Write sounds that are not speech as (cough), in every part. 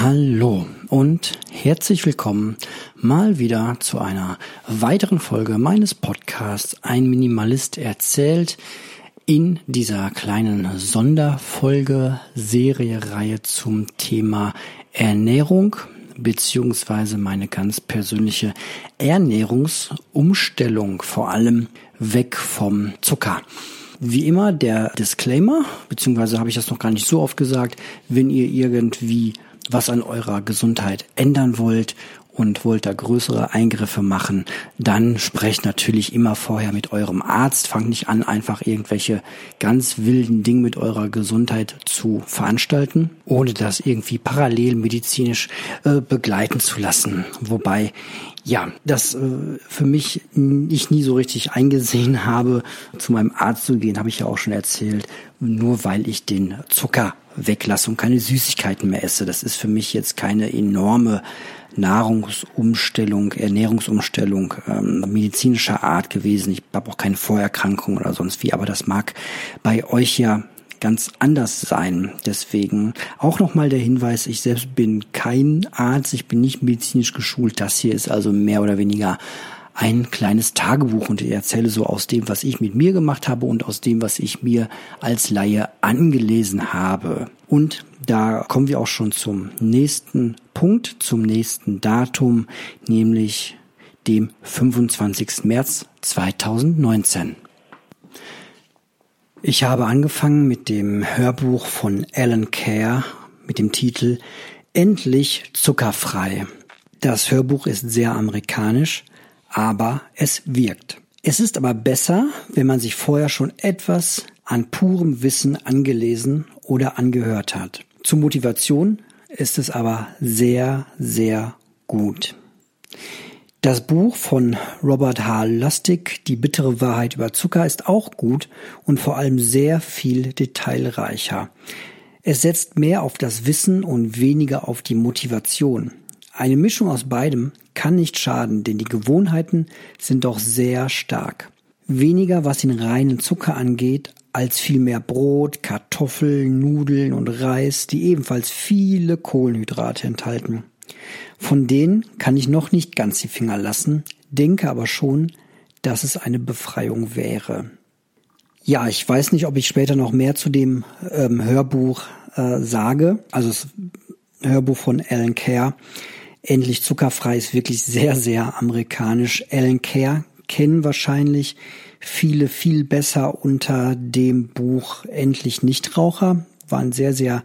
Hallo und herzlich willkommen mal wieder zu einer weiteren Folge meines Podcasts Ein Minimalist erzählt in dieser kleinen Sonderfolge Serie-Reihe zum Thema Ernährung beziehungsweise meine ganz persönliche Ernährungsumstellung, vor allem weg vom Zucker. Wie immer der Disclaimer, beziehungsweise habe ich das noch gar nicht so oft gesagt, wenn ihr irgendwie was an eurer Gesundheit ändern wollt und wollt da größere Eingriffe machen, dann sprecht natürlich immer vorher mit eurem Arzt. Fangt nicht an, einfach irgendwelche ganz wilden Dinge mit eurer Gesundheit zu veranstalten, ohne das irgendwie parallel medizinisch äh, begleiten zu lassen. Wobei ja, das äh, für mich ich nie so richtig eingesehen habe, zu meinem Arzt zu gehen, habe ich ja auch schon erzählt, nur weil ich den Zucker weglasse und keine Süßigkeiten mehr esse. Das ist für mich jetzt keine enorme Nahrungsumstellung, Ernährungsumstellung ähm, medizinischer Art gewesen. Ich habe auch keine Vorerkrankung oder sonst wie, aber das mag bei euch ja ganz anders sein. Deswegen auch nochmal der Hinweis, ich selbst bin kein Arzt, ich bin nicht medizinisch geschult. Das hier ist also mehr oder weniger ein kleines Tagebuch und ich erzähle so aus dem, was ich mit mir gemacht habe und aus dem, was ich mir als Laie angelesen habe. Und da kommen wir auch schon zum nächsten Punkt, zum nächsten Datum, nämlich dem 25. März 2019. Ich habe angefangen mit dem Hörbuch von Alan Kerr mit dem Titel Endlich zuckerfrei. Das Hörbuch ist sehr amerikanisch aber es wirkt. Es ist aber besser, wenn man sich vorher schon etwas an purem Wissen angelesen oder angehört hat. Zur Motivation ist es aber sehr, sehr gut. Das Buch von Robert H. Lustig, Die bittere Wahrheit über Zucker, ist auch gut und vor allem sehr viel detailreicher. Es setzt mehr auf das Wissen und weniger auf die Motivation. Eine Mischung aus beidem kann nicht schaden, denn die Gewohnheiten sind doch sehr stark. Weniger was den reinen Zucker angeht, als vielmehr Brot, Kartoffeln, Nudeln und Reis, die ebenfalls viele Kohlenhydrate enthalten. Von denen kann ich noch nicht ganz die Finger lassen, denke aber schon, dass es eine Befreiung wäre. Ja, ich weiß nicht, ob ich später noch mehr zu dem ähm, Hörbuch äh, sage, also das Hörbuch von Alan Kerr. Endlich zuckerfrei ist wirklich sehr, sehr amerikanisch. Alan Kerr kennen wahrscheinlich viele viel besser unter dem Buch Endlich Nichtraucher. War ein sehr, sehr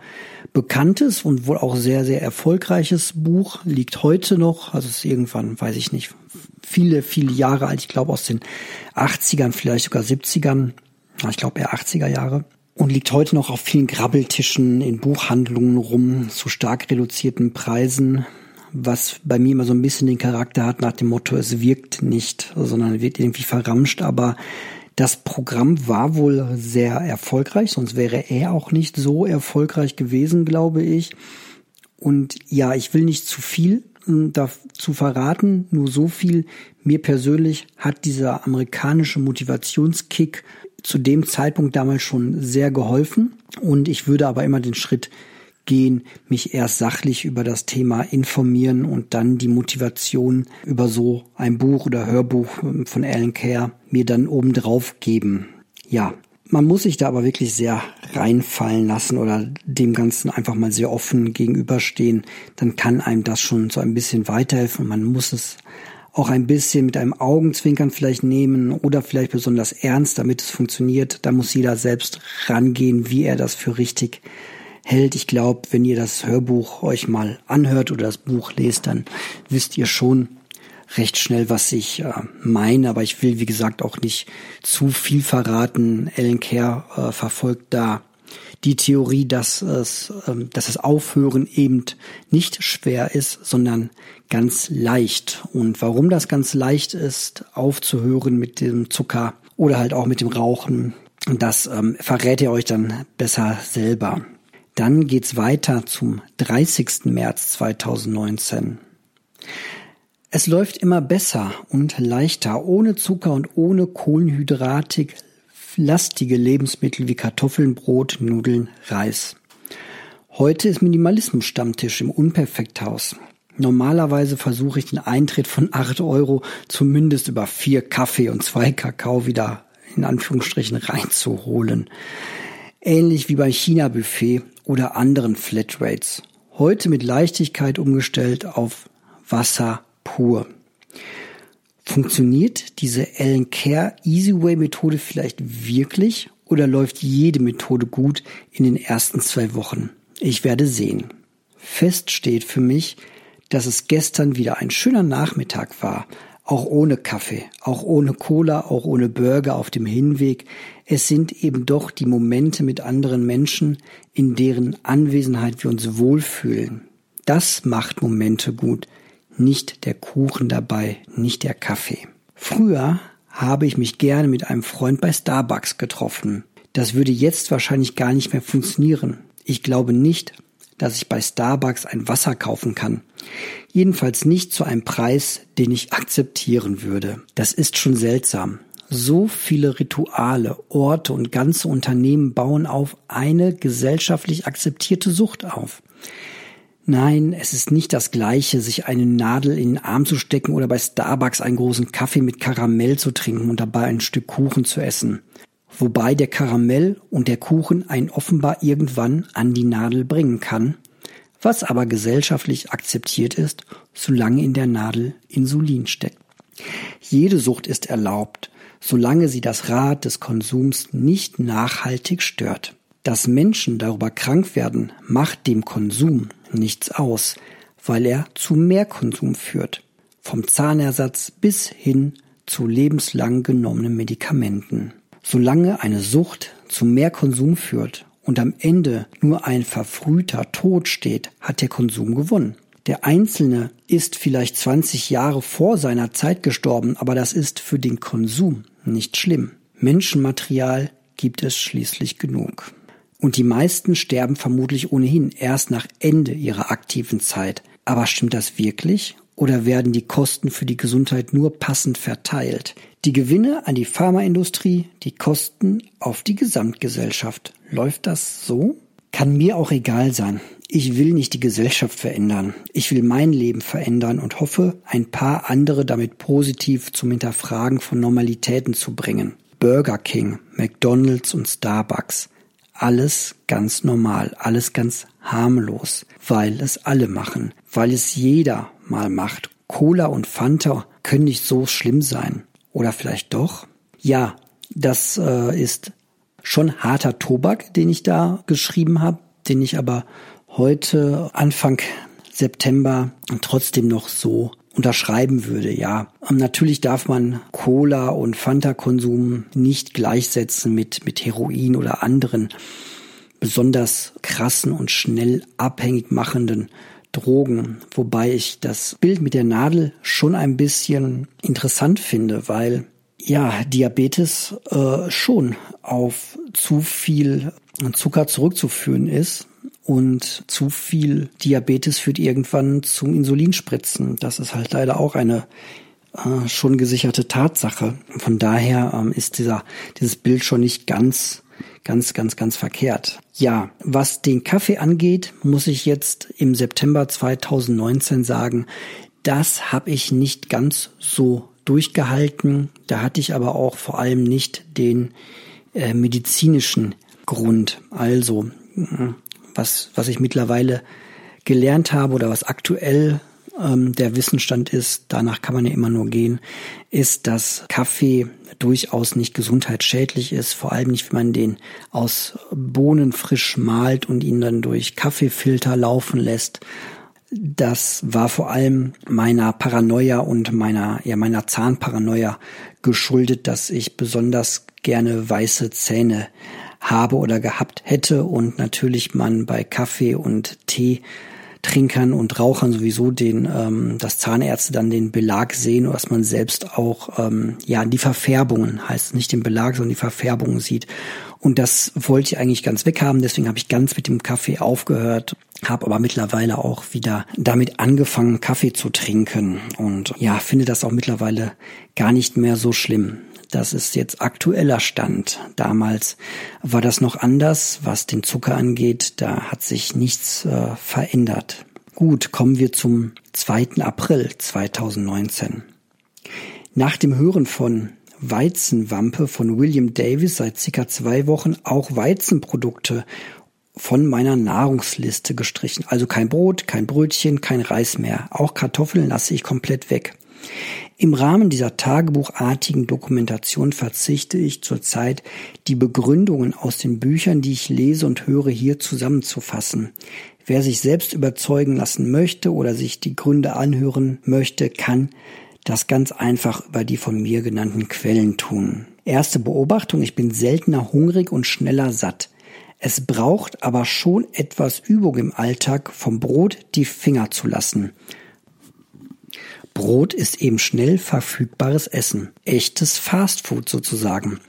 bekanntes und wohl auch sehr, sehr erfolgreiches Buch. Liegt heute noch, also ist irgendwann, weiß ich nicht, viele, viele Jahre alt. Ich glaube aus den 80ern, vielleicht sogar 70ern. Ich glaube eher 80er Jahre und liegt heute noch auf vielen Grabbeltischen in Buchhandlungen rum zu stark reduzierten Preisen was bei mir immer so ein bisschen den Charakter hat nach dem Motto, es wirkt nicht, sondern wird irgendwie verramscht, aber das Programm war wohl sehr erfolgreich, sonst wäre er auch nicht so erfolgreich gewesen, glaube ich. Und ja, ich will nicht zu viel dazu verraten, nur so viel. Mir persönlich hat dieser amerikanische Motivationskick zu dem Zeitpunkt damals schon sehr geholfen. Und ich würde aber immer den Schritt gehen, mich erst sachlich über das Thema informieren und dann die Motivation über so ein Buch oder Hörbuch ähm, von Alan Kerr mir dann obendrauf geben. Ja, man muss sich da aber wirklich sehr reinfallen lassen oder dem Ganzen einfach mal sehr offen gegenüberstehen. Dann kann einem das schon so ein bisschen weiterhelfen und man muss es auch ein bisschen mit einem Augenzwinkern vielleicht nehmen oder vielleicht besonders ernst, damit es funktioniert. Da muss jeder selbst rangehen, wie er das für richtig hält. Ich glaube, wenn ihr das Hörbuch euch mal anhört oder das Buch lest, dann wisst ihr schon recht schnell, was ich äh, meine. Aber ich will, wie gesagt, auch nicht zu viel verraten. Ellen Kerr äh, verfolgt da die Theorie, dass es, ähm, dass das Aufhören eben nicht schwer ist, sondern ganz leicht. Und warum das ganz leicht ist, aufzuhören mit dem Zucker oder halt auch mit dem Rauchen, das ähm, verrät ihr euch dann besser selber. Dann geht's weiter zum 30. März 2019. Es läuft immer besser und leichter, ohne Zucker und ohne kohlenhydratig lastige Lebensmittel wie Kartoffeln, Brot, Nudeln, Reis. Heute ist Minimalismus Stammtisch im Unperfekthaus. Normalerweise versuche ich den Eintritt von acht Euro zumindest über vier Kaffee und zwei Kakao wieder in Anführungsstrichen reinzuholen. Ähnlich wie bei China Buffet oder anderen Flatrates. Heute mit Leichtigkeit umgestellt auf Wasser pur. Funktioniert diese Ellen Care Easy Way Methode vielleicht wirklich oder läuft jede Methode gut in den ersten zwei Wochen? Ich werde sehen. Fest steht für mich, dass es gestern wieder ein schöner Nachmittag war, auch ohne Kaffee, auch ohne Cola, auch ohne Burger auf dem Hinweg. Es sind eben doch die Momente mit anderen Menschen, in deren Anwesenheit wir uns wohlfühlen. Das macht Momente gut, nicht der Kuchen dabei, nicht der Kaffee. Früher habe ich mich gerne mit einem Freund bei Starbucks getroffen. Das würde jetzt wahrscheinlich gar nicht mehr funktionieren. Ich glaube nicht, dass ich bei Starbucks ein Wasser kaufen kann. Jedenfalls nicht zu einem Preis, den ich akzeptieren würde. Das ist schon seltsam. So viele Rituale, Orte und ganze Unternehmen bauen auf eine gesellschaftlich akzeptierte Sucht auf. Nein, es ist nicht das gleiche, sich eine Nadel in den Arm zu stecken oder bei Starbucks einen großen Kaffee mit Karamell zu trinken und dabei ein Stück Kuchen zu essen wobei der Karamell und der Kuchen einen offenbar irgendwann an die Nadel bringen kann, was aber gesellschaftlich akzeptiert ist, solange in der Nadel Insulin steckt. Jede Sucht ist erlaubt, solange sie das Rad des Konsums nicht nachhaltig stört. Dass Menschen darüber krank werden, macht dem Konsum nichts aus, weil er zu mehr Konsum führt. Vom Zahnersatz bis hin zu lebenslang genommenen Medikamenten. Solange eine Sucht zu mehr Konsum führt und am Ende nur ein verfrühter Tod steht, hat der Konsum gewonnen. Der Einzelne ist vielleicht 20 Jahre vor seiner Zeit gestorben, aber das ist für den Konsum nicht schlimm. Menschenmaterial gibt es schließlich genug. Und die meisten sterben vermutlich ohnehin erst nach Ende ihrer aktiven Zeit. Aber stimmt das wirklich? Oder werden die Kosten für die Gesundheit nur passend verteilt? Die Gewinne an die Pharmaindustrie, die Kosten auf die Gesamtgesellschaft. Läuft das so? Kann mir auch egal sein. Ich will nicht die Gesellschaft verändern. Ich will mein Leben verändern und hoffe, ein paar andere damit positiv zum Hinterfragen von Normalitäten zu bringen. Burger King, McDonald's und Starbucks. Alles ganz normal, alles ganz harmlos, weil es alle machen, weil es jeder mal macht. Cola und Fanta können nicht so schlimm sein. Oder vielleicht doch? Ja, das äh, ist schon harter Tobak, den ich da geschrieben habe, den ich aber heute Anfang September trotzdem noch so unterschreiben würde, ja. Natürlich darf man Cola und Fanta-Konsum nicht gleichsetzen mit, mit Heroin oder anderen besonders krassen und schnell abhängig machenden Drogen, wobei ich das Bild mit der Nadel schon ein bisschen interessant finde, weil ja, Diabetes äh, schon auf zu viel Zucker zurückzuführen ist und zu viel Diabetes führt irgendwann zum Insulinspritzen. Das ist halt leider auch eine äh, schon gesicherte Tatsache. Von daher ähm, ist dieser, dieses Bild schon nicht ganz ganz, ganz, ganz verkehrt. Ja, was den Kaffee angeht, muss ich jetzt im September 2019 sagen, das habe ich nicht ganz so durchgehalten. Da hatte ich aber auch vor allem nicht den äh, medizinischen Grund. Also, was, was ich mittlerweile gelernt habe oder was aktuell ähm, der Wissensstand ist, danach kann man ja immer nur gehen, ist, dass Kaffee durchaus nicht gesundheitsschädlich ist, vor allem nicht, wenn man den aus Bohnen frisch malt und ihn dann durch Kaffeefilter laufen lässt. Das war vor allem meiner Paranoia und meiner, ja, meiner Zahnparanoia geschuldet, dass ich besonders gerne weiße Zähne habe oder gehabt hätte und natürlich man bei Kaffee und Tee Trinkern und Rauchern sowieso den, ähm, dass Zahnärzte dann den Belag sehen oder dass man selbst auch ähm, ja die Verfärbungen heißt nicht den Belag, sondern die Verfärbungen sieht. Und das wollte ich eigentlich ganz weghaben, deswegen habe ich ganz mit dem Kaffee aufgehört. habe aber mittlerweile auch wieder damit angefangen, Kaffee zu trinken und ja, finde das auch mittlerweile gar nicht mehr so schlimm. Das ist jetzt aktueller Stand. Damals war das noch anders, was den Zucker angeht. Da hat sich nichts äh, verändert. Gut, kommen wir zum 2. April 2019. Nach dem Hören von Weizenwampe von William Davis seit circa zwei Wochen auch Weizenprodukte von meiner Nahrungsliste gestrichen. Also kein Brot, kein Brötchen, kein Reis mehr. Auch Kartoffeln lasse ich komplett weg. Im Rahmen dieser tagebuchartigen Dokumentation verzichte ich zurzeit, die Begründungen aus den Büchern, die ich lese und höre, hier zusammenzufassen. Wer sich selbst überzeugen lassen möchte oder sich die Gründe anhören möchte, kann das ganz einfach über die von mir genannten Quellen tun. Erste Beobachtung, ich bin seltener hungrig und schneller satt. Es braucht aber schon etwas Übung im Alltag, vom Brot die Finger zu lassen. Brot ist eben schnell verfügbares Essen. Echtes Fastfood sozusagen.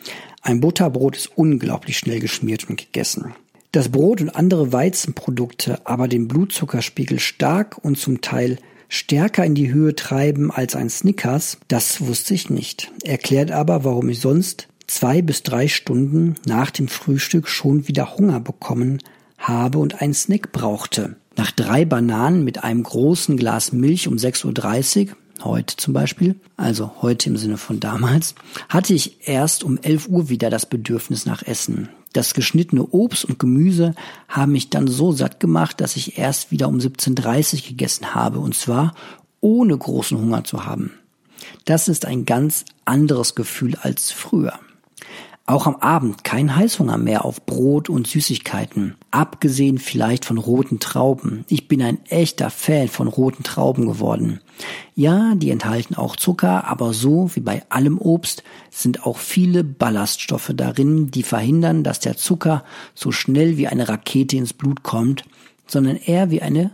Ein Butterbrot ist unglaublich schnell geschmiert und gegessen. Dass Brot und andere Weizenprodukte aber den Blutzuckerspiegel stark und zum Teil stärker in die Höhe treiben als ein Snickers, das wusste ich nicht. Erklärt aber, warum ich sonst zwei bis drei Stunden nach dem Frühstück schon wieder Hunger bekommen habe und einen Snack brauchte. Nach drei Bananen mit einem großen Glas Milch um 6.30 Uhr, heute zum Beispiel, also heute im Sinne von damals, hatte ich erst um 11 Uhr wieder das Bedürfnis nach Essen. Das geschnittene Obst und Gemüse haben mich dann so satt gemacht, dass ich erst wieder um 17.30 Uhr gegessen habe, und zwar ohne großen Hunger zu haben. Das ist ein ganz anderes Gefühl als früher. Auch am Abend kein Heißhunger mehr auf Brot und Süßigkeiten. Abgesehen vielleicht von roten Trauben. Ich bin ein echter Fan von roten Trauben geworden. Ja, die enthalten auch Zucker, aber so wie bei allem Obst sind auch viele Ballaststoffe darin, die verhindern, dass der Zucker so schnell wie eine Rakete ins Blut kommt, sondern eher wie eine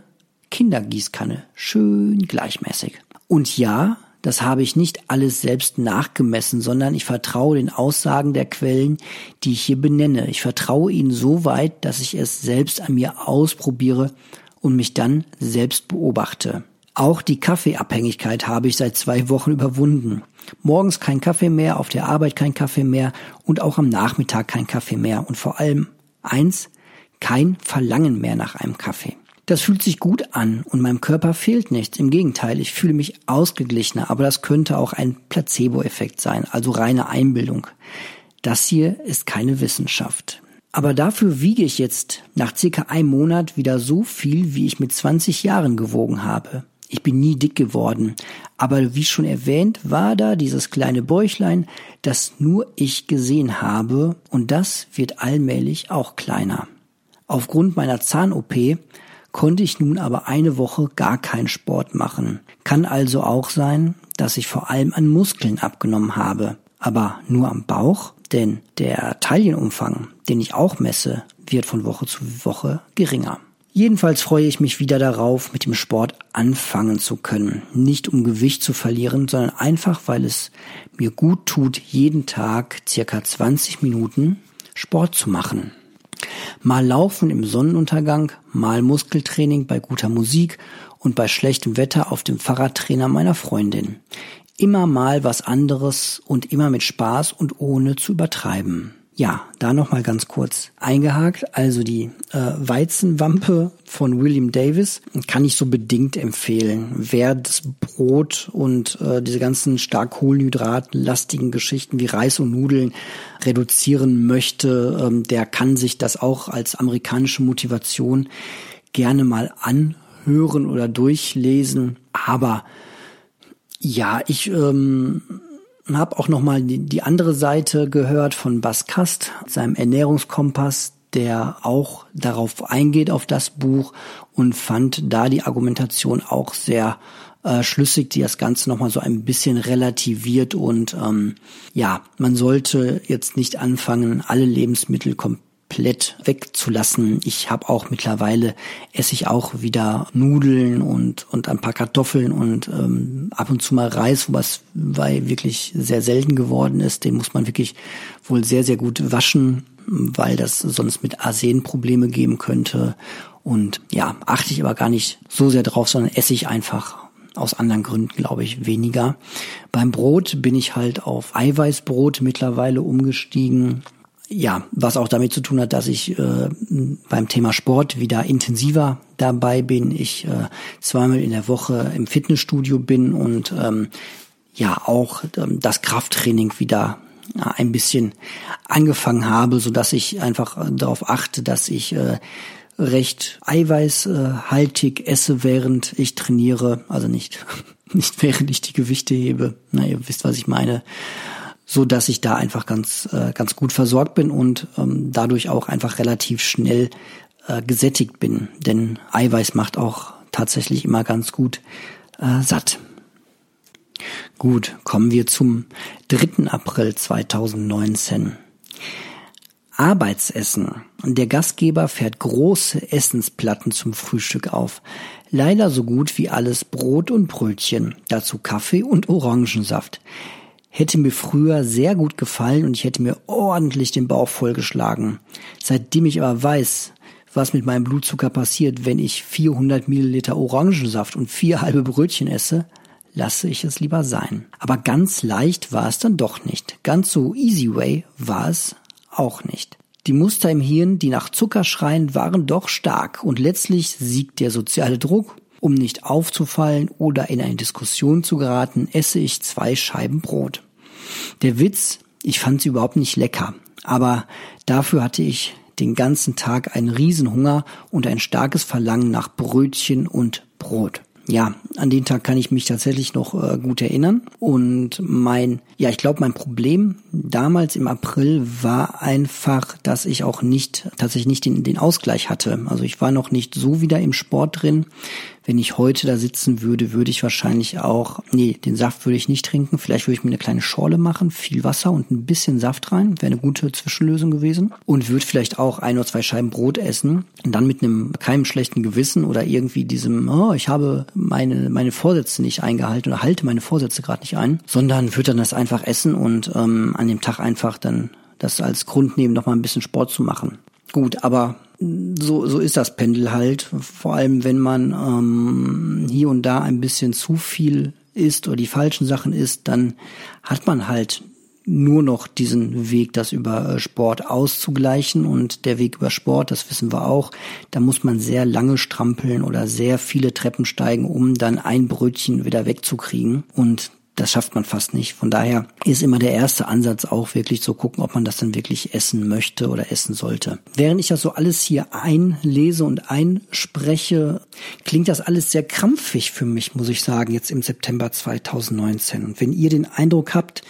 Kindergießkanne. Schön gleichmäßig. Und ja, das habe ich nicht alles selbst nachgemessen, sondern ich vertraue den Aussagen der Quellen, die ich hier benenne. Ich vertraue ihnen so weit, dass ich es selbst an mir ausprobiere und mich dann selbst beobachte. Auch die Kaffeeabhängigkeit habe ich seit zwei Wochen überwunden. Morgens kein Kaffee mehr, auf der Arbeit kein Kaffee mehr und auch am Nachmittag kein Kaffee mehr. Und vor allem eins, kein Verlangen mehr nach einem Kaffee. Das fühlt sich gut an und meinem Körper fehlt nichts. Im Gegenteil, ich fühle mich ausgeglichener, aber das könnte auch ein Placebo-Effekt sein, also reine Einbildung. Das hier ist keine Wissenschaft. Aber dafür wiege ich jetzt nach circa einem Monat wieder so viel, wie ich mit 20 Jahren gewogen habe. Ich bin nie dick geworden, aber wie schon erwähnt, war da dieses kleine Bäuchlein, das nur ich gesehen habe, und das wird allmählich auch kleiner. Aufgrund meiner Zahn-OP konnte ich nun aber eine Woche gar keinen Sport machen. Kann also auch sein, dass ich vor allem an Muskeln abgenommen habe, aber nur am Bauch, denn der Taillenumfang, den ich auch messe, wird von Woche zu Woche geringer. Jedenfalls freue ich mich wieder darauf, mit dem Sport anfangen zu können. Nicht um Gewicht zu verlieren, sondern einfach, weil es mir gut tut, jeden Tag circa 20 Minuten Sport zu machen. Mal Laufen im Sonnenuntergang, mal Muskeltraining bei guter Musik und bei schlechtem Wetter auf dem Fahrradtrainer meiner Freundin. Immer mal was anderes und immer mit Spaß und ohne zu übertreiben. Ja, da nochmal ganz kurz eingehakt. Also die äh, Weizenwampe von William Davis kann ich so bedingt empfehlen. Wer das Brot und äh, diese ganzen stark kohlenhydratlastigen Geschichten wie Reis und Nudeln reduzieren möchte, ähm, der kann sich das auch als amerikanische Motivation gerne mal anhören oder durchlesen. Aber ja, ich ähm, habe auch noch mal die, die andere Seite gehört von Bas Kast, seinem Ernährungskompass, der auch darauf eingeht auf das Buch und fand da die Argumentation auch sehr äh, schlüssig, die das Ganze noch mal so ein bisschen relativiert. Und ähm, ja, man sollte jetzt nicht anfangen, alle Lebensmittel komplett komplett wegzulassen. Ich habe auch mittlerweile esse ich auch wieder Nudeln und und ein paar Kartoffeln und ähm, ab und zu mal Reis, was weil wirklich sehr selten geworden ist. Den muss man wirklich wohl sehr sehr gut waschen, weil das sonst mit Arsen Probleme geben könnte. Und ja, achte ich aber gar nicht so sehr drauf, sondern esse ich einfach aus anderen Gründen, glaube ich, weniger. Beim Brot bin ich halt auf Eiweißbrot mittlerweile umgestiegen. Ja, was auch damit zu tun hat, dass ich äh, beim Thema Sport wieder intensiver dabei bin. Ich äh, zweimal in der Woche im Fitnessstudio bin und ähm, ja auch ähm, das Krafttraining wieder ja, ein bisschen angefangen habe, so dass ich einfach äh, darauf achte, dass ich äh, recht eiweißhaltig esse, während ich trainiere, also nicht (laughs) nicht während ich die Gewichte hebe. Na, ihr wisst, was ich meine, so dass ich da einfach ganz äh, ganz gut versorgt bin und ähm, dadurch auch einfach relativ schnell äh, gesättigt bin, denn Eiweiß macht auch tatsächlich immer ganz gut äh, satt. Gut, kommen wir zum 3. April 2019. Arbeitsessen. Der Gastgeber fährt große Essensplatten zum Frühstück auf. Leider so gut wie alles Brot und Brötchen, dazu Kaffee und Orangensaft. Hätte mir früher sehr gut gefallen und ich hätte mir ordentlich den Bauch vollgeschlagen. Seitdem ich aber weiß, was mit meinem Blutzucker passiert, wenn ich 400 Milliliter Orangensaft und vier halbe Brötchen esse, lasse ich es lieber sein. Aber ganz leicht war es dann doch nicht. Ganz so easy way war es auch nicht. Die Muster im Hirn, die nach Zucker schreien, waren doch stark und letztlich siegt der soziale Druck. Um nicht aufzufallen oder in eine Diskussion zu geraten, esse ich zwei Scheiben Brot. Der Witz, ich fand sie überhaupt nicht lecker, aber dafür hatte ich den ganzen Tag einen Riesenhunger und ein starkes Verlangen nach Brötchen und Brot ja, an den Tag kann ich mich tatsächlich noch äh, gut erinnern. Und mein, ja, ich glaube, mein Problem damals im April war einfach, dass ich auch nicht, tatsächlich nicht den, den Ausgleich hatte. Also ich war noch nicht so wieder im Sport drin, wenn ich heute da sitzen würde, würde ich wahrscheinlich auch, nee, den Saft würde ich nicht trinken. Vielleicht würde ich mir eine kleine Schorle machen, viel Wasser und ein bisschen Saft rein. Wäre eine gute Zwischenlösung gewesen. Und würde vielleicht auch ein oder zwei Scheiben Brot essen. Und dann mit einem keinem schlechten Gewissen oder irgendwie diesem, oh, ich habe meine, meine Vorsätze nicht eingehalten oder halte meine Vorsätze gerade nicht ein, sondern würde dann das einfach essen und ähm, an dem Tag einfach dann das als Grund nehmen, nochmal ein bisschen Sport zu machen. Gut, aber so, so ist das Pendel halt. Vor allem, wenn man ähm, hier und da ein bisschen zu viel isst oder die falschen Sachen isst, dann hat man halt nur noch diesen Weg, das über äh, Sport auszugleichen. Und der Weg über Sport, das wissen wir auch, da muss man sehr lange strampeln oder sehr viele Treppen steigen, um dann ein Brötchen wieder wegzukriegen. Und das schafft man fast nicht. Von daher ist immer der erste Ansatz auch wirklich zu gucken, ob man das dann wirklich essen möchte oder essen sollte. Während ich das so alles hier einlese und einspreche, klingt das alles sehr krampfig für mich, muss ich sagen, jetzt im September 2019. Und wenn ihr den Eindruck habt,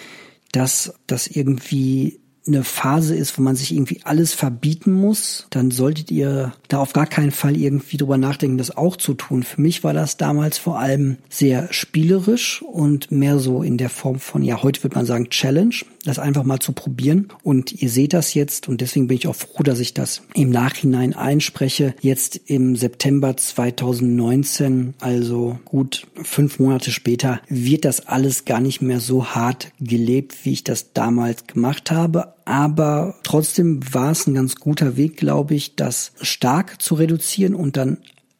dass das irgendwie eine Phase ist, wo man sich irgendwie alles verbieten muss, dann solltet ihr da auf gar keinen Fall irgendwie drüber nachdenken, das auch zu tun. Für mich war das damals vor allem sehr spielerisch und mehr so in der Form von, ja, heute würde man sagen Challenge, das einfach mal zu probieren. Und ihr seht das jetzt und deswegen bin ich auch froh, dass ich das im Nachhinein einspreche. Jetzt im September 2019, also gut fünf Monate später, wird das alles gar nicht mehr so hart gelebt, wie ich das damals gemacht habe aber trotzdem war es ein ganz guter Weg, glaube ich, das stark zu reduzieren und dann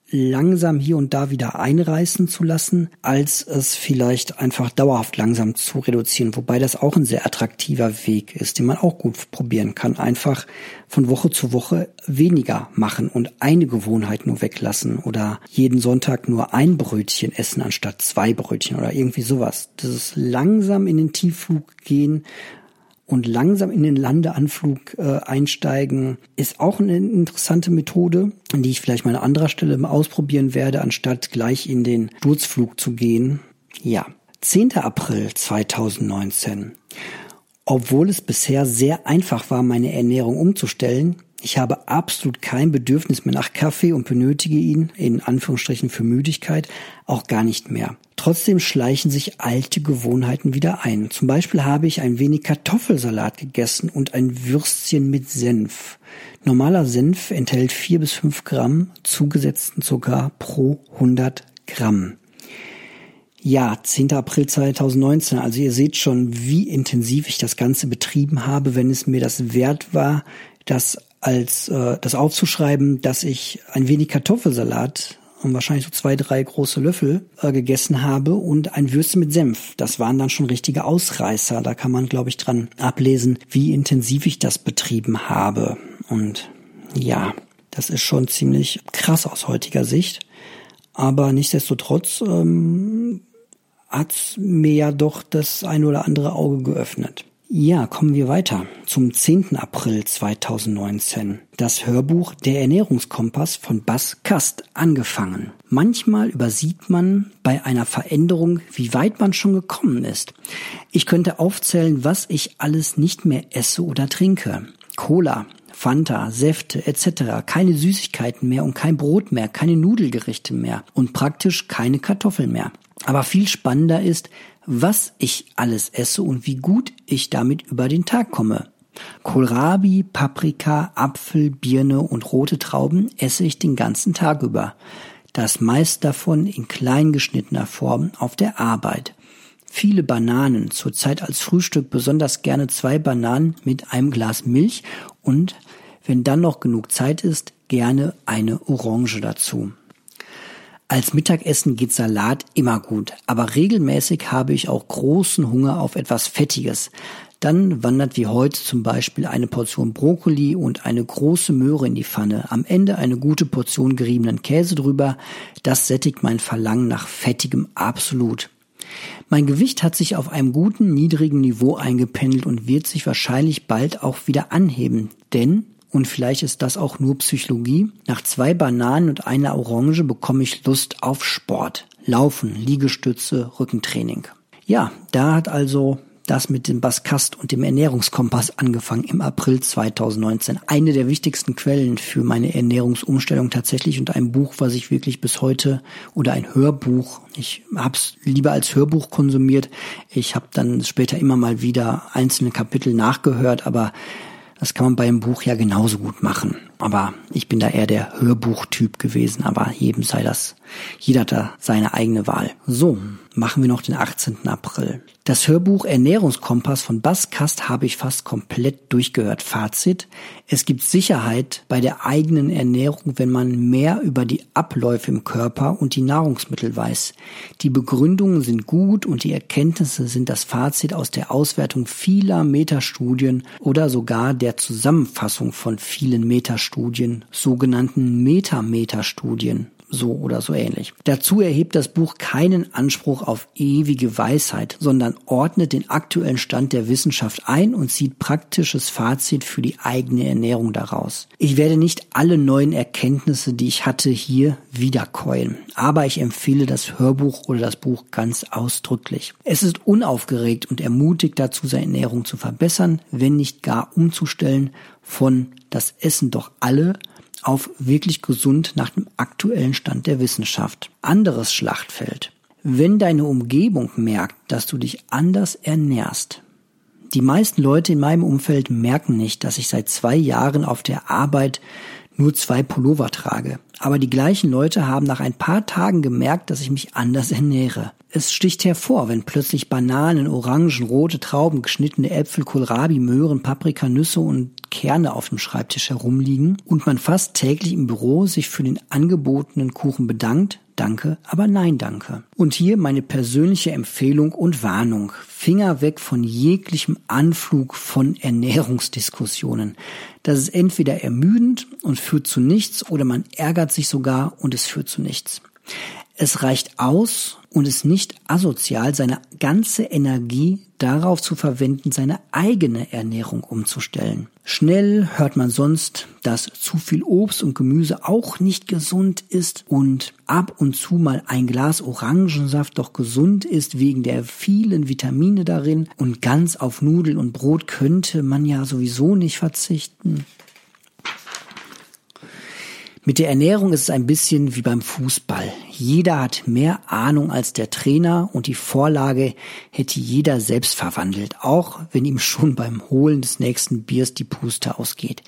langsam hier und da wieder einreißen zu lassen, als es vielleicht einfach dauerhaft langsam zu reduzieren. Wobei das auch ein sehr attraktiver Weg ist, den man auch gut probieren kann. Einfach von Woche zu Woche weniger machen und eine Gewohnheit nur weglassen oder jeden Sonntag nur ein Brötchen essen anstatt zwei Brötchen oder irgendwie sowas. Das ist langsam in den Tiefflug gehen und langsam in den Landeanflug äh, einsteigen, ist auch eine interessante Methode, die ich vielleicht mal an anderer Stelle ausprobieren werde, anstatt gleich in den Sturzflug zu gehen. Ja, 10. April 2019. Obwohl es bisher sehr einfach war, meine Ernährung umzustellen, ich habe absolut kein Bedürfnis mehr nach Kaffee und benötige ihn, in Anführungsstrichen für Müdigkeit, auch gar nicht mehr. Trotzdem schleichen sich alte Gewohnheiten wieder ein. Zum Beispiel habe ich ein wenig Kartoffelsalat gegessen und ein Würstchen mit Senf. Normaler Senf enthält vier bis fünf Gramm zugesetzten Zucker pro 100 Gramm. Ja, 10. April 2019. Also ihr seht schon, wie intensiv ich das Ganze betrieben habe, wenn es mir das wert war, das als äh, das aufzuschreiben, dass ich ein wenig Kartoffelsalat und wahrscheinlich so zwei, drei große Löffel äh, gegessen habe und ein Würstchen mit Senf. Das waren dann schon richtige Ausreißer. Da kann man, glaube ich, dran ablesen, wie intensiv ich das betrieben habe. Und ja, das ist schon ziemlich krass aus heutiger Sicht. Aber nichtsdestotrotz ähm, hat mir ja doch das ein oder andere Auge geöffnet. Ja, kommen wir weiter zum 10. April 2019. Das Hörbuch Der Ernährungskompass von Bas Kast angefangen. Manchmal übersieht man bei einer Veränderung, wie weit man schon gekommen ist. Ich könnte aufzählen, was ich alles nicht mehr esse oder trinke. Cola, Fanta, Säfte etc. Keine Süßigkeiten mehr und kein Brot mehr, keine Nudelgerichte mehr und praktisch keine Kartoffeln mehr. Aber viel spannender ist, was ich alles esse und wie gut ich damit über den Tag komme. Kohlrabi, Paprika, Apfel, Birne und rote Trauben esse ich den ganzen Tag über. Das meist davon in klein geschnittener Form auf der Arbeit. Viele Bananen, zurzeit als Frühstück besonders gerne zwei Bananen mit einem Glas Milch und, wenn dann noch genug Zeit ist, gerne eine Orange dazu. Als Mittagessen geht Salat immer gut, aber regelmäßig habe ich auch großen Hunger auf etwas Fettiges. Dann wandert wie heute zum Beispiel eine Portion Brokkoli und eine große Möhre in die Pfanne. Am Ende eine gute Portion geriebenen Käse drüber. Das sättigt mein Verlangen nach Fettigem absolut. Mein Gewicht hat sich auf einem guten, niedrigen Niveau eingependelt und wird sich wahrscheinlich bald auch wieder anheben. Denn und vielleicht ist das auch nur Psychologie. Nach zwei Bananen und einer Orange bekomme ich Lust auf Sport. Laufen, Liegestütze, Rückentraining. Ja, da hat also das mit dem Baskast und dem Ernährungskompass angefangen im April 2019. Eine der wichtigsten Quellen für meine Ernährungsumstellung tatsächlich und ein Buch, was ich wirklich bis heute oder ein Hörbuch, ich habe es lieber als Hörbuch konsumiert. Ich habe dann später immer mal wieder einzelne Kapitel nachgehört, aber das kann man beim Buch ja genauso gut machen. Aber ich bin da eher der Hörbuchtyp gewesen, aber jedem sei das, jeder hat da seine eigene Wahl. So, machen wir noch den 18. April. Das Hörbuch Ernährungskompass von Baskast habe ich fast komplett durchgehört. Fazit. Es gibt Sicherheit bei der eigenen Ernährung, wenn man mehr über die Abläufe im Körper und die Nahrungsmittel weiß. Die Begründungen sind gut und die Erkenntnisse sind das Fazit aus der Auswertung vieler Metastudien oder sogar der Zusammenfassung von vielen Metastudien, sogenannten Metametastudien so oder so ähnlich. Dazu erhebt das Buch keinen Anspruch auf ewige Weisheit, sondern ordnet den aktuellen Stand der Wissenschaft ein und zieht praktisches Fazit für die eigene Ernährung daraus. Ich werde nicht alle neuen Erkenntnisse, die ich hatte, hier wiederkäuen, aber ich empfehle das Hörbuch oder das Buch ganz ausdrücklich. Es ist unaufgeregt und ermutigt dazu, seine Ernährung zu verbessern, wenn nicht gar umzustellen von das Essen doch alle auf wirklich gesund nach dem aktuellen Stand der Wissenschaft. Anderes Schlachtfeld. Wenn deine Umgebung merkt, dass du dich anders ernährst, die meisten Leute in meinem Umfeld merken nicht, dass ich seit zwei Jahren auf der Arbeit nur zwei Pullover trage. Aber die gleichen Leute haben nach ein paar Tagen gemerkt, dass ich mich anders ernähre. Es sticht hervor, wenn plötzlich Bananen, Orangen, rote Trauben, geschnittene Äpfel, Kohlrabi, Möhren, Paprika, Nüsse und Kerne auf dem Schreibtisch herumliegen und man fast täglich im Büro sich für den angebotenen Kuchen bedankt, danke, aber nein danke. Und hier meine persönliche Empfehlung und Warnung. Finger weg von jeglichem Anflug von Ernährungsdiskussionen. Das ist entweder ermüdend und führt zu nichts oder man ärgert sich sogar und es führt zu nichts. Es reicht aus und ist nicht asozial, seine ganze Energie darauf zu verwenden, seine eigene Ernährung umzustellen. Schnell hört man sonst, dass zu viel Obst und Gemüse auch nicht gesund ist und ab und zu mal ein Glas Orangensaft doch gesund ist wegen der vielen Vitamine darin und ganz auf Nudeln und Brot könnte man ja sowieso nicht verzichten. Mit der Ernährung ist es ein bisschen wie beim Fußball. Jeder hat mehr Ahnung als der Trainer und die Vorlage hätte jeder selbst verwandelt, auch wenn ihm schon beim Holen des nächsten Biers die Puste ausgeht.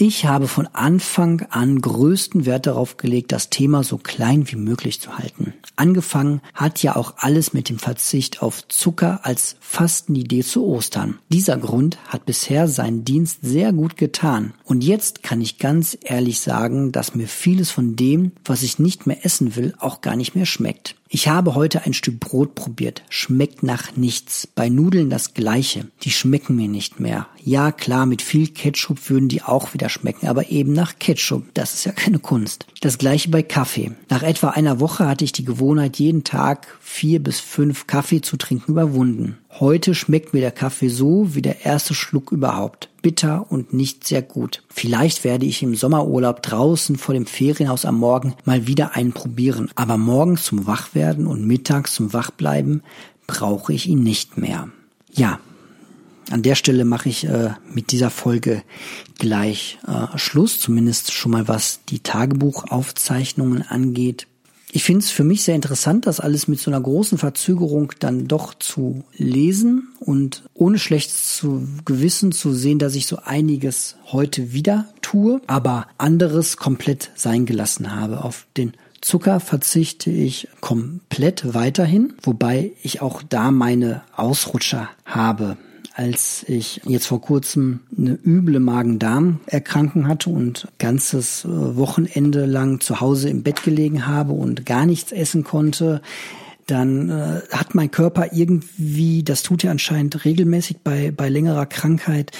Ich habe von Anfang an größten Wert darauf gelegt, das Thema so klein wie möglich zu halten. Angefangen hat ja auch alles mit dem Verzicht auf Zucker als Fastenidee zu Ostern. Dieser Grund hat bisher seinen Dienst sehr gut getan. Und jetzt kann ich ganz ehrlich sagen, dass mir vieles von dem, was ich nicht mehr essen will, auch gar nicht mehr schmeckt. Ich habe heute ein Stück Brot probiert. Schmeckt nach nichts. Bei Nudeln das gleiche. Die schmecken mir nicht mehr. Ja, klar, mit viel Ketchup würden die auch wieder schmecken, aber eben nach Ketchup. Das ist ja keine Kunst. Das gleiche bei Kaffee. Nach etwa einer Woche hatte ich die Gewohnheit, jeden Tag vier bis fünf Kaffee zu trinken überwunden. Heute schmeckt mir der Kaffee so wie der erste Schluck überhaupt. Bitter und nicht sehr gut. Vielleicht werde ich im Sommerurlaub draußen vor dem Ferienhaus am Morgen mal wieder einen probieren. Aber morgens zum Wachwerden und mittags zum Wachbleiben brauche ich ihn nicht mehr. Ja, an der Stelle mache ich äh, mit dieser Folge gleich äh, Schluss, zumindest schon mal was die Tagebuchaufzeichnungen angeht. Ich finde es für mich sehr interessant, das alles mit so einer großen Verzögerung dann doch zu lesen und ohne schlechtes zu Gewissen zu sehen, dass ich so einiges heute wieder tue, aber anderes komplett sein gelassen habe. Auf den Zucker verzichte ich komplett weiterhin, wobei ich auch da meine Ausrutscher habe als ich jetzt vor kurzem eine üble Magen-Darm-Erkrankung hatte und ganzes äh, Wochenende lang zu Hause im Bett gelegen habe und gar nichts essen konnte, dann äh, hat mein Körper irgendwie, das tut er anscheinend regelmäßig bei, bei längerer Krankheit,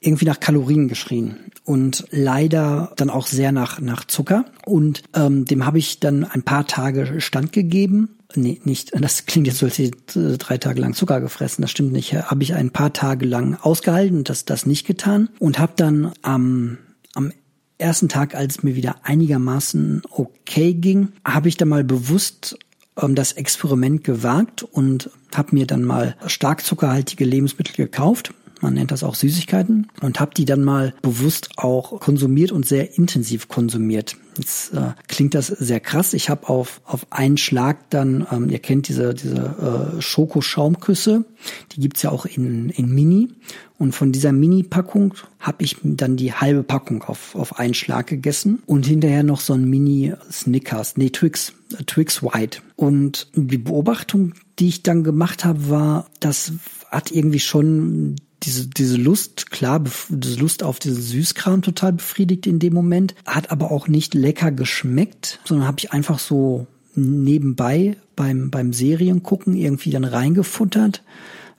irgendwie nach Kalorien geschrien und leider dann auch sehr nach, nach Zucker. Und ähm, dem habe ich dann ein paar Tage standgegeben nee, nicht, das klingt jetzt so, als hätte ich äh, drei Tage lang Zucker gefressen. Das stimmt nicht. Habe ich ein paar Tage lang ausgehalten das, das nicht getan und habe dann am, am ersten Tag, als mir wieder einigermaßen okay ging, habe ich dann mal bewusst ähm, das Experiment gewagt und habe mir dann mal stark zuckerhaltige Lebensmittel gekauft man nennt das auch Süßigkeiten und habe die dann mal bewusst auch konsumiert und sehr intensiv konsumiert. Jetzt äh, klingt das sehr krass. Ich habe auf, auf einen Schlag dann, ähm, ihr kennt diese, diese äh, Schokoschaumküsse, die gibt's ja auch in, in Mini. Und von dieser Mini-Packung habe ich dann die halbe Packung auf, auf einen Schlag gegessen und hinterher noch so ein Mini-Snickers, nee, Twix, äh, Twix White. Und die Beobachtung, die ich dann gemacht habe, war, das hat irgendwie schon diese, diese Lust, klar, diese Lust auf diesen Süßkram total befriedigt in dem Moment, hat aber auch nicht lecker geschmeckt, sondern habe ich einfach so nebenbei beim, beim Seriengucken irgendwie dann reingefuttert.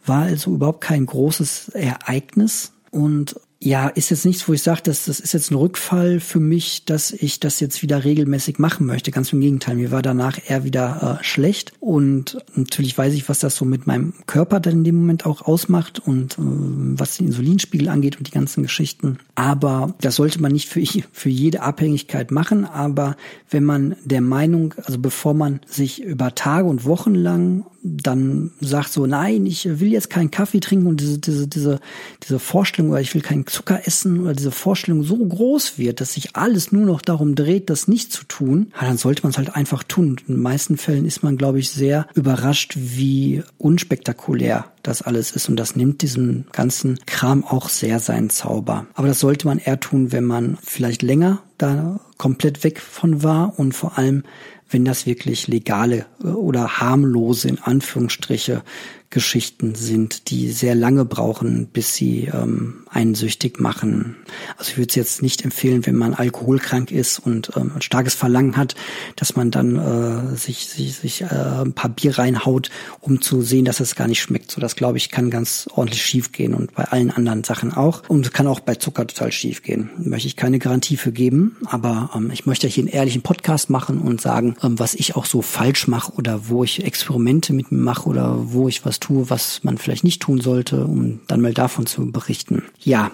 War also überhaupt kein großes Ereignis. Und ja, ist jetzt nichts, wo ich sage, dass das ist jetzt ein Rückfall für mich, dass ich das jetzt wieder regelmäßig machen möchte. Ganz im Gegenteil, mir war danach eher wieder äh, schlecht und natürlich weiß ich, was das so mit meinem Körper dann in dem Moment auch ausmacht und äh, was den Insulinspiegel angeht und die ganzen Geschichten. Aber das sollte man nicht für, für jede Abhängigkeit machen. Aber wenn man der Meinung, also bevor man sich über Tage und Wochen lang dann sagt so, nein, ich will jetzt keinen Kaffee trinken und diese, diese, diese, diese Vorstellung oder ich will keinen Zucker essen oder diese Vorstellung so groß wird, dass sich alles nur noch darum dreht, das nicht zu tun, dann sollte man es halt einfach tun. In den meisten Fällen ist man, glaube ich, sehr überrascht, wie unspektakulär das alles ist und das nimmt diesem ganzen Kram auch sehr seinen Zauber. Aber das sollte man eher tun, wenn man vielleicht länger da komplett weg von war und vor allem wenn das wirklich legale äh, oder harmlose in Anführungsstriche Geschichten sind, die sehr lange brauchen, bis sie ähm, einen süchtig machen. Also ich würde es jetzt nicht empfehlen, wenn man alkoholkrank ist und ähm, ein starkes Verlangen hat, dass man dann äh, sich, sich, sich äh, ein paar Bier reinhaut, um zu sehen, dass es gar nicht schmeckt. So, das glaube ich kann ganz ordentlich schief gehen und bei allen anderen Sachen auch. Und kann auch bei Zucker total schief gehen. Möchte ich keine Garantie für geben, aber ähm, ich möchte hier einen ehrlichen Podcast machen und sagen, ähm, was ich auch so falsch mache oder wo ich Experimente mit mir mache oder wo ich was tue, was man vielleicht nicht tun sollte, um dann mal davon zu berichten. Ja,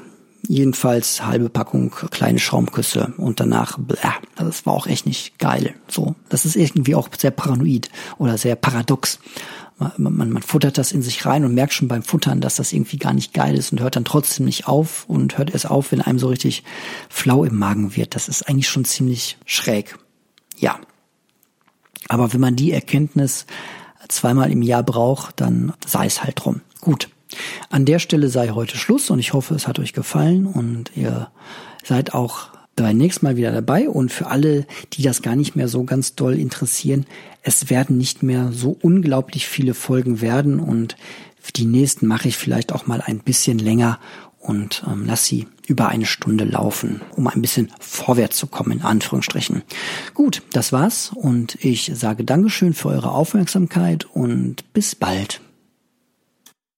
jedenfalls halbe Packung kleine Schaumküsse und danach, bläh, also das war auch echt nicht geil. So, das ist irgendwie auch sehr paranoid oder sehr paradox. Man, man, man futtert das in sich rein und merkt schon beim Futtern, dass das irgendwie gar nicht geil ist und hört dann trotzdem nicht auf und hört erst auf, wenn einem so richtig flau im Magen wird. Das ist eigentlich schon ziemlich schräg. Ja. Aber wenn man die Erkenntnis zweimal im Jahr braucht, dann sei es halt drum. Gut. An der Stelle sei heute Schluss und ich hoffe, es hat euch gefallen und ihr seid auch beim nächsten Mal wieder dabei und für alle, die das gar nicht mehr so ganz doll interessieren, es werden nicht mehr so unglaublich viele Folgen werden und die nächsten mache ich vielleicht auch mal ein bisschen länger und ähm, lass sie über eine Stunde laufen, um ein bisschen vorwärts zu kommen, in Anführungsstrichen. Gut, das war's und ich sage Dankeschön für eure Aufmerksamkeit und bis bald.